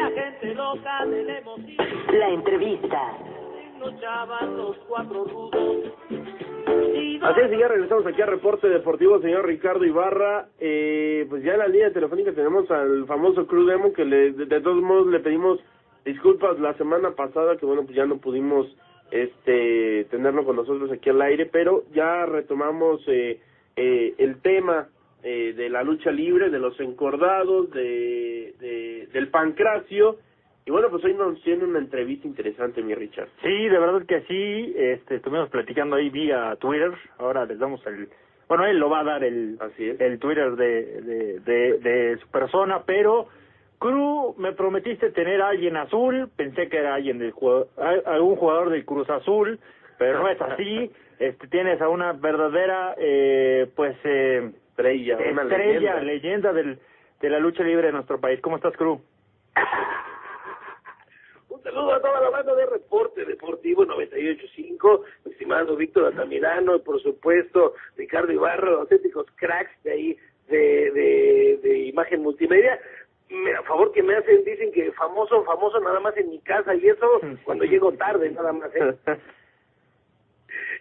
la gente loca de la emoción. La entrevista. Luchaban los cuatro rudos. Y Así es, y ya regresamos aquí a Reporte Deportivo, señor Ricardo Ibarra. Eh, pues ya en la línea telefónica tenemos al famoso Cruz Demo, que le, de, de todos modos le pedimos disculpas la semana pasada, que bueno, pues ya no pudimos este tenerlo con nosotros aquí al aire, pero ya retomamos eh, eh, el tema eh, de la lucha libre, de los encordados, de, de del pancracio. Y bueno, pues hoy nos tiene una entrevista interesante, mi Richard. Sí, de verdad que sí. Este, estuvimos platicando ahí vía Twitter. Ahora les damos el. Bueno, él lo va a dar el, Así el Twitter de, de, de, de su persona, pero Cruz, me prometiste tener a alguien azul. Pensé que era alguien del algún jugador del Cruz Azul, pero no es así. Este, tienes a una verdadera, eh, pues, eh, Estrella, una estrella, leyenda. leyenda del, de la lucha libre de nuestro país. ¿Cómo estás, Cruz? Un saludo a toda la banda de Reporte Deportivo 98.5, mi estimado Víctor Altamirano y por supuesto Ricardo Ibarra, los auténticos cracks de ahí de, de, de imagen multimedia. Me, a favor que me hacen, dicen que famoso, famoso nada más en mi casa y eso cuando llego tarde nada más. ¿eh?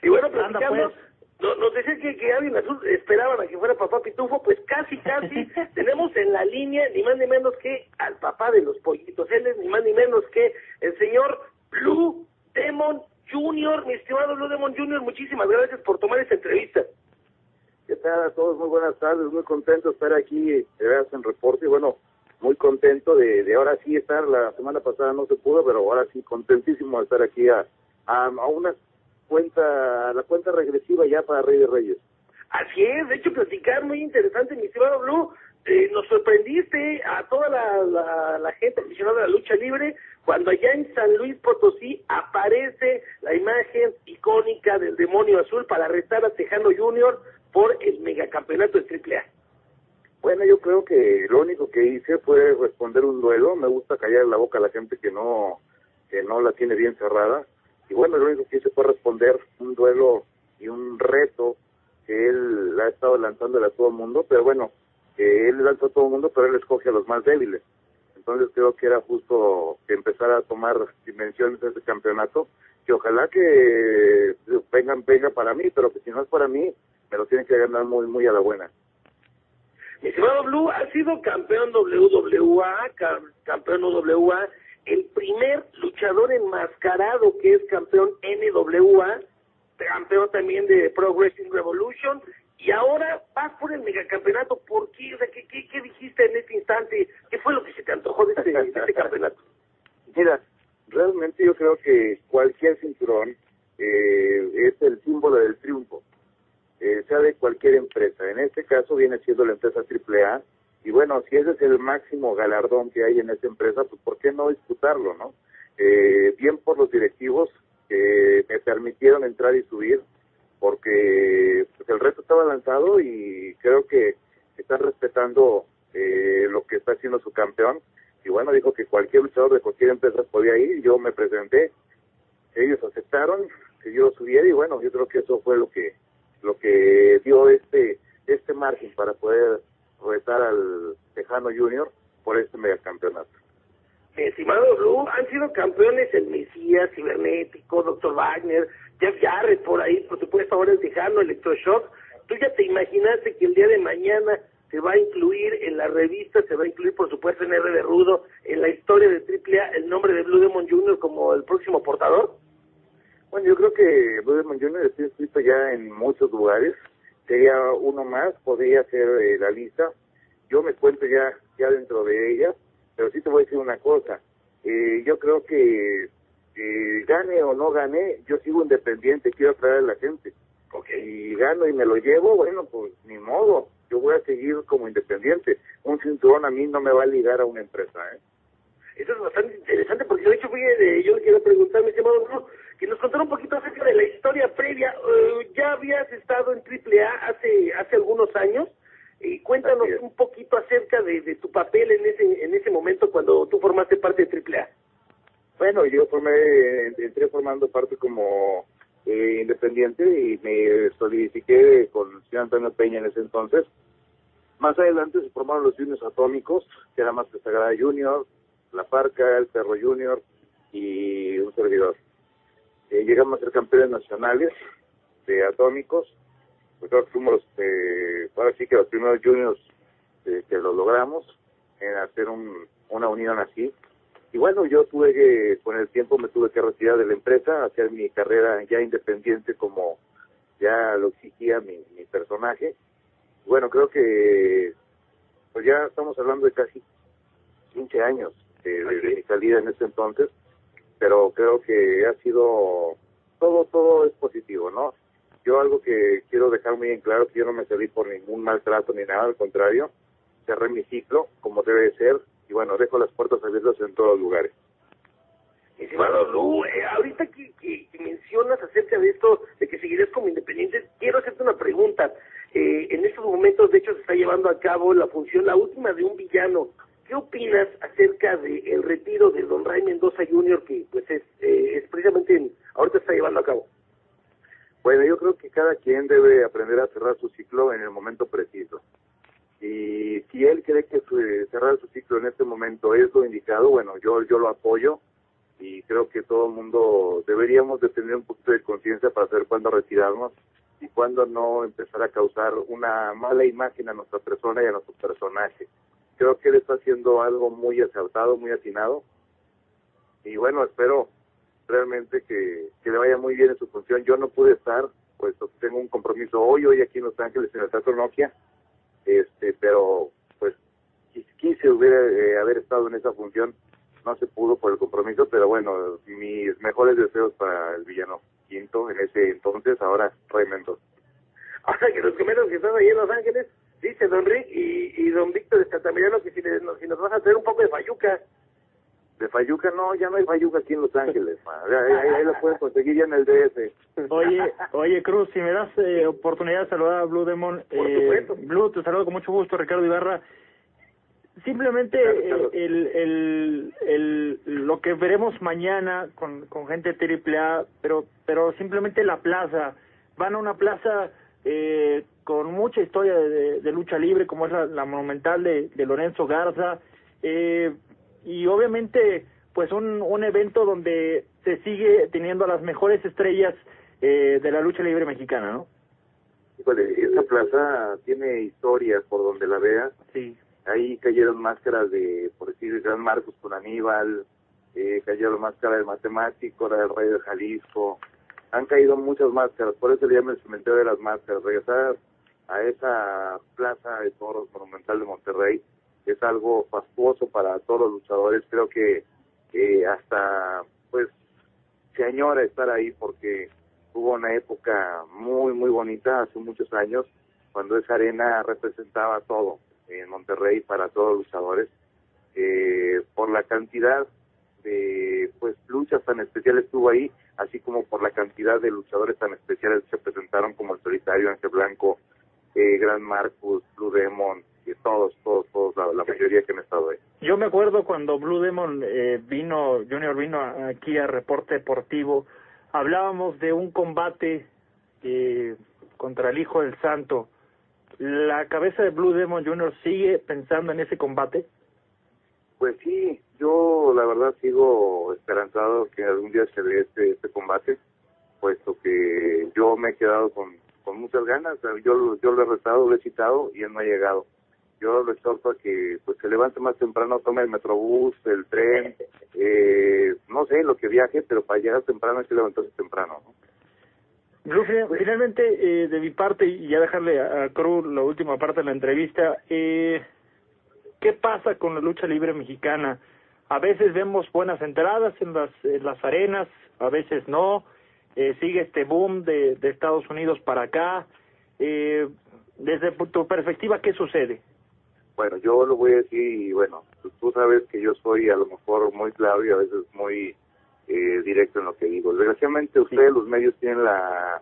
Y bueno, Anda, platicamos, pues. No, nos decía que, que alguien azul esperaban a que fuera papá Pitufo, pues casi, casi tenemos en la línea ni más ni menos que al papá de los pollitos. Él es ni más ni menos que el señor Blue Demon Jr., mi estimado Blue Demon Jr., muchísimas gracias por tomar esta entrevista. ¿Qué tal a todos? Muy buenas tardes, muy contento de estar aquí veras en reporte. Y bueno, muy contento de, de ahora sí estar. La semana pasada no se pudo, pero ahora sí contentísimo de estar aquí a, a, a una cuenta, la cuenta regresiva ya para Rey de Reyes. Así es, de hecho, platicar muy interesante, mi estimado Blue. Eh, nos sorprendiste a toda la, la, la gente aficionada a la lucha libre cuando allá en San Luis Potosí aparece la imagen icónica del demonio azul para arrestar a Tejano Junior por el megacampeonato de AAA. Bueno, yo creo que lo único que hice fue responder un duelo. Me gusta callar la boca a la gente que no, que no la tiene bien cerrada. Y bueno, lo único que hice fue responder un duelo y un reto que él ha estado lanzándole a todo el mundo. Pero bueno, que él lanza a todo el mundo, pero él escoge a los más débiles. Entonces creo que era justo que empezara a tomar dimensiones de este campeonato. Que ojalá que vengan, venga para mí, pero que si no es para mí, me lo tienen que ganar muy, muy a la buena. Mi estimado Blue ha sido campeón WWA, cam- campeón WA, el primer luchador enmascarado que es campeón NWA, campeón también de Pro Wrestling Revolution, y ahora vas por el megacampeonato. ¿Por qué? O sea, ¿qué, qué, qué dijiste en este instante? ¿Qué fue lo que se te antojó de este, de este campeonato? Mira, realmente yo creo que cualquier cinturón eh, es el símbolo del triunfo, eh, sea de cualquier empresa. En este caso viene siendo la empresa AAA. Y bueno, si ese es el máximo galardón que hay en esta empresa, pues ¿por qué no disputarlo, no? Eh, bien por los directivos que me permitieron entrar y subir, porque pues, el reto estaba lanzado y creo que están respetando eh, lo que está haciendo su campeón. Y bueno, dijo que cualquier luchador de cualquier empresa podía ir. Yo me presenté, ellos aceptaron que yo subiera y bueno, yo creo que eso fue lo que lo que dio este este margen para poder retar al Tejano Junior por este megacampeonato. Estimado Blue, han sido campeones el Mesías, Cibernético, Dr. Wagner, Jeff Jarrett por ahí, por supuesto ahora el Tejano, Electroshock. ¿Tú ya te imaginaste que el día de mañana se va a incluir en la revista, se va a incluir por supuesto en R de Rudo, en la historia de AAA, el nombre de Blue Demon Jr. como el próximo portador? Bueno, yo creo que Blue Demon Jr. está inscrito ya en muchos lugares. Sería uno más, podría ser eh, la lista. Yo me cuento ya, ya dentro de ella, pero sí te voy a decir una cosa. Eh, yo creo que eh, gane o no gane, yo sigo independiente, quiero atraer a la gente. Y gano y me lo llevo, bueno, pues ni modo. Yo voy a seguir como independiente. Un cinturón a mí no me va a ligar a una empresa, ¿eh? Eso es bastante interesante porque de hecho fui, eh, yo le quiero preguntar, mi estimado Blue, que nos contara un poquito acerca de la historia previa. Eh, ya habías estado en AAA hace hace algunos años y cuéntanos un poquito acerca de, de tu papel en ese en ese momento cuando tú formaste parte de AAA. Bueno, yo formé, entré formando parte como eh, independiente y me solidifiqué con el señor Antonio Peña en ese entonces. Más adelante se formaron los juniors atómicos, que era más que Sagrada Junior, La Parca, El Perro Junior y un servidor. Eh, llegamos a ser campeones nacionales de atómicos, pues fuimos eh, ahora sí que los primeros juniors eh, que lo logramos en hacer un, una unión así. Y bueno, yo tuve que, con el tiempo me tuve que retirar de la empresa, hacer mi carrera ya independiente como ya lo exigía mi, mi personaje. Bueno, creo que pues ya estamos hablando de casi 15 años de, de, mi salida en ese entonces, pero creo que ha sido todo, todo es positivo, ¿no? Yo algo que quiero dejar muy en claro, que yo no me salí por ningún maltrato ni nada, al contrario, cerré mi ciclo como debe de ser y bueno, dejo las puertas abiertas en todos los lugares. Estimado Lu, eh, ahorita que, que, que, mencionas acerca de esto, de que seguirás como independiente, quiero hacerte una pregunta. Eh, en estos momentos, de hecho, se está llevando a cabo la función, la última de un villano. ¿Qué opinas acerca del el retiro de Don Ray Mendoza Jr., que pues es, eh, es precisamente en, ahorita está llevando a cabo? Bueno, yo creo que cada quien debe aprender a cerrar su ciclo en el momento preciso. Y si él cree que cerrar su ciclo en este momento es lo indicado, bueno, yo, yo lo apoyo y creo que todo el mundo deberíamos de tener un poquito de conciencia para saber cuándo retirarnos y cuándo no empezar a causar una mala imagen a nuestra persona y a nuestro personaje. Creo que él está haciendo algo muy acertado, muy atinado y bueno, espero realmente que, que le vaya muy bien en su función. Yo no pude estar, pues tengo un compromiso hoy, hoy aquí en Los Ángeles, en el Teatro Nokia, este, pero pues quise hubiera eh, haber estado en esa función, no se pudo por el compromiso, pero bueno, mis mejores deseos para el villano quinto en ese entonces, ahora Rey Mendoza. Ahora que los primeros que están ahí en Los Ángeles, dice Don Rick y, y Don Víctor Escantamillano que si, les, si nos vas a hacer un poco de fayuca. De Fayuca no, ya no hay Fayuca aquí en Los Ángeles. ahí, ahí, ahí, lo pueden conseguir ya en el DF. Oye, oye Cruz, si me das eh, oportunidad de saludar a Blue Demon. Eh, Blue, te saludo con mucho gusto, Ricardo Ibarra. Simplemente eh, el, el, el, lo que veremos mañana con, con gente triple A, pero, pero simplemente la plaza. Van a una plaza eh, con mucha historia de, lucha libre, como es la, la monumental de, de Lorenzo Garza. Eh, y obviamente pues un, un evento donde se sigue teniendo a las mejores estrellas eh, de la lucha libre mexicana, ¿no? Híjole, esa plaza tiene historias por donde la veas. Sí. Ahí cayeron máscaras de, por decir, Gran Marcos con Aníbal, eh, cayeron máscaras del matemático, la del Rey de Jalisco. Han caído muchas máscaras, por eso le llaman el cementerio de las máscaras. Regresar a esa plaza de toros monumental de Monterrey es algo fastuoso para todos los luchadores. Creo que hasta pues se añora estar ahí porque hubo una época muy muy bonita hace muchos años cuando esa arena representaba todo en Monterrey para todos los luchadores eh, por la cantidad de pues luchas tan especiales estuvo ahí así como por la cantidad de luchadores tan especiales que se presentaron como el solitario Ángel Blanco eh, Gran Marcus Blue Demon todos, todos, todos, la, la, mayoría que han estado ahí. Yo me acuerdo cuando Blue Demon eh, vino, Junior vino aquí a Reporte Deportivo, hablábamos de un combate eh, contra el Hijo del Santo. ¿La cabeza de Blue Demon Junior sigue pensando en ese combate? Pues sí, yo la verdad sigo esperanzado que algún día se dé este, este combate, puesto que yo me he quedado con, con muchas ganas. Yo, yo lo he retado, lo he citado y él no ha llegado yo lo exhorto a que pues se levante más temprano, tome el metrobús, el tren, eh, no sé, lo que viaje, pero para llegar temprano hay que levantarse temprano. ¿no? Finalmente, eh, de mi parte, y ya dejarle a, a Cruz la última parte de la entrevista, eh, ¿qué pasa con la lucha libre mexicana? A veces vemos buenas entradas en las, en las arenas, a veces no. Eh, sigue este boom de, de Estados Unidos para acá. Eh, desde tu perspectiva, ¿qué sucede? Bueno, yo lo voy a decir y bueno, tú, tú sabes que yo soy a lo mejor muy claro y a veces muy eh, directo en lo que digo. Desgraciadamente ustedes, los medios, tienen la,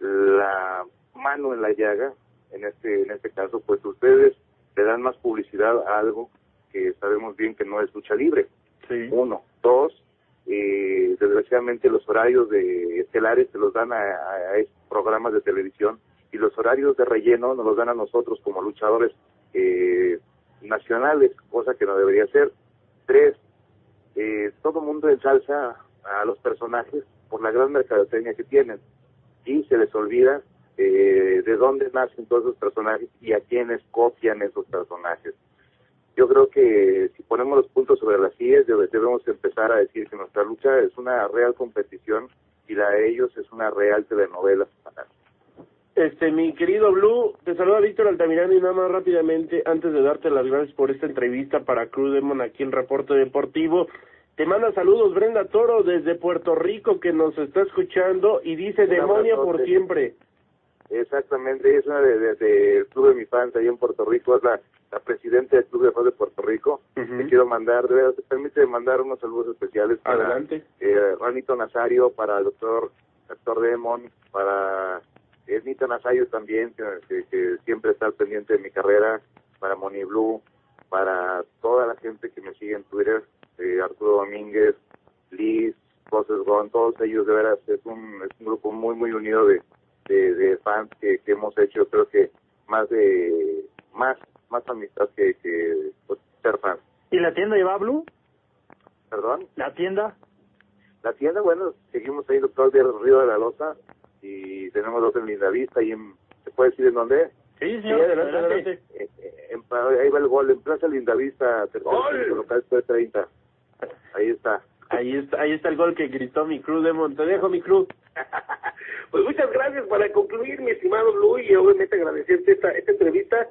la mano en la llaga, en este, en este caso, pues ustedes le dan más publicidad a algo que sabemos bien que no es lucha libre. Sí. Uno. Dos, eh, desgraciadamente los horarios de estelares se los dan a, a, programas de televisión y los horarios de relleno nos los dan a nosotros como luchadores eh, nacionales, cosa que no debería ser. Tres, eh, todo mundo ensalza a los personajes por la gran mercadotecnia que tienen y se les olvida eh, de dónde nacen todos esos personajes y a quiénes copian esos personajes. Yo creo que si ponemos los puntos sobre las sillas debemos empezar a decir que nuestra lucha es una real competición y la de ellos es una real telenovela Este, mi querido Blue, te saluda Víctor Altamirano y nada más rápidamente, antes de darte las gracias por esta entrevista para Cruz Demon aquí en Reporte Deportivo, te manda saludos Brenda Toro desde Puerto Rico que nos está escuchando y dice demonia por siempre. Exactamente, es una del de, Club de mi fans ahí en Puerto Rico, es la, la presidenta del Club de Fans de Puerto Rico. Te quiero mandar, de te permite mandar unos saludos especiales para Adelante. Eh, Ranito Nazario, para el doctor, doctor Demon, para Ednita Nazario también, que, que, siempre está al pendiente de mi carrera, para Moni Blue, para toda la gente que me sigue en Twitter, eh, Arturo Domínguez, Liz, José Gon, todos ellos de veras es un, es un grupo muy muy unido de, de, fans que, que, hemos hecho creo que más de más más amistad que, que pues, ser fans. ¿Y la tienda lleva Blue? ¿Perdón? ¿La tienda? La tienda, bueno, seguimos ahí doctor de Río de la Loza y tenemos dos en Lindavista y en, ¿se puede decir en dónde? Sí, señor, adelante, adelante. Eh, eh, en, ahí va el gol, en Plaza Lindavista, tercer local 30. Ahí está. Ahí está, ahí está el gol que gritó mi cruz de Montedejo, mi cruz. pues muchas gracias para concluir, mi estimado Blue, y obviamente agradecerte esta, esta entrevista.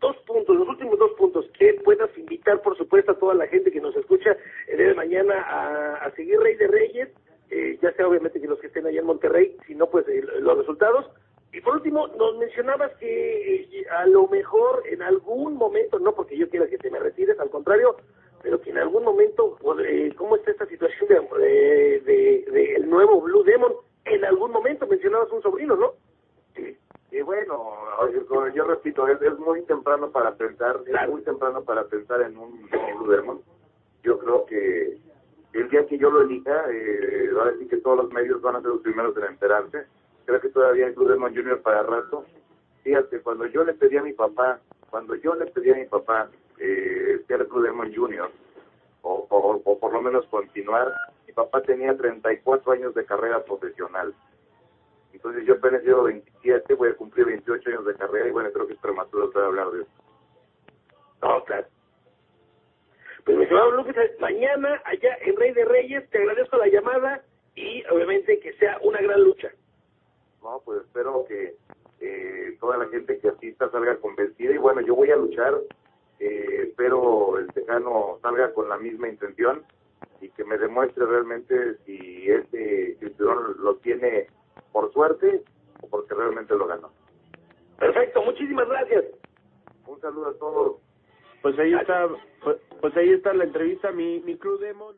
Dos puntos, los últimos dos puntos, que puedas invitar, por supuesto, a toda la gente que nos escucha el día de mañana a, a seguir Rey de Reyes, eh, ya sea obviamente que los que estén allá en Monterrey, si no, pues eh, los resultados. Y por último, nos mencionabas que eh, a lo mejor en algún momento, no porque yo quiera que te me retires, al contrario, pero que en algún momento, eh, ¿cómo está esta situación de, de, de, el nuevo Blue Demon? En mencionabas un sobrino, ¿no? Sí. Y bueno, yo repito, es, es muy temprano para pensar, es muy temprano para pensar en un Blue Demon. Yo creo que el día que yo lo elija, eh, va a decir que todos los medios van a ser los primeros en enterarse. Creo que todavía hay Blue Demon Junior para rato. Fíjate, cuando yo le pedí a mi papá, cuando yo le pedí a mi papá eh, ser Blue Demon Junior, o, o, o, por lo menos continuar, mi papá tenía 34 años de carrera profesional. Entonces yo apenas llevo 27, voy a cumplir 28 años de carrera y bueno, creo que es prematuro todavía hablar de eso. No, claro. Pues mi estimado Lucas, mañana allá en Rey de Reyes, te agradezco la llamada y obviamente que sea una gran lucha. No, pues espero que eh, toda la gente que asista salga convencida y bueno, yo voy a luchar, eh, espero el tejano salga con la misma intención y que me demuestre realmente si este cinturón lo tiene por suerte o porque realmente lo ganó. Perfecto, muchísimas gracias. Un saludo a todos. Pues ahí está, pues, pues ahí está la entrevista, mi, mi Cruz Demon.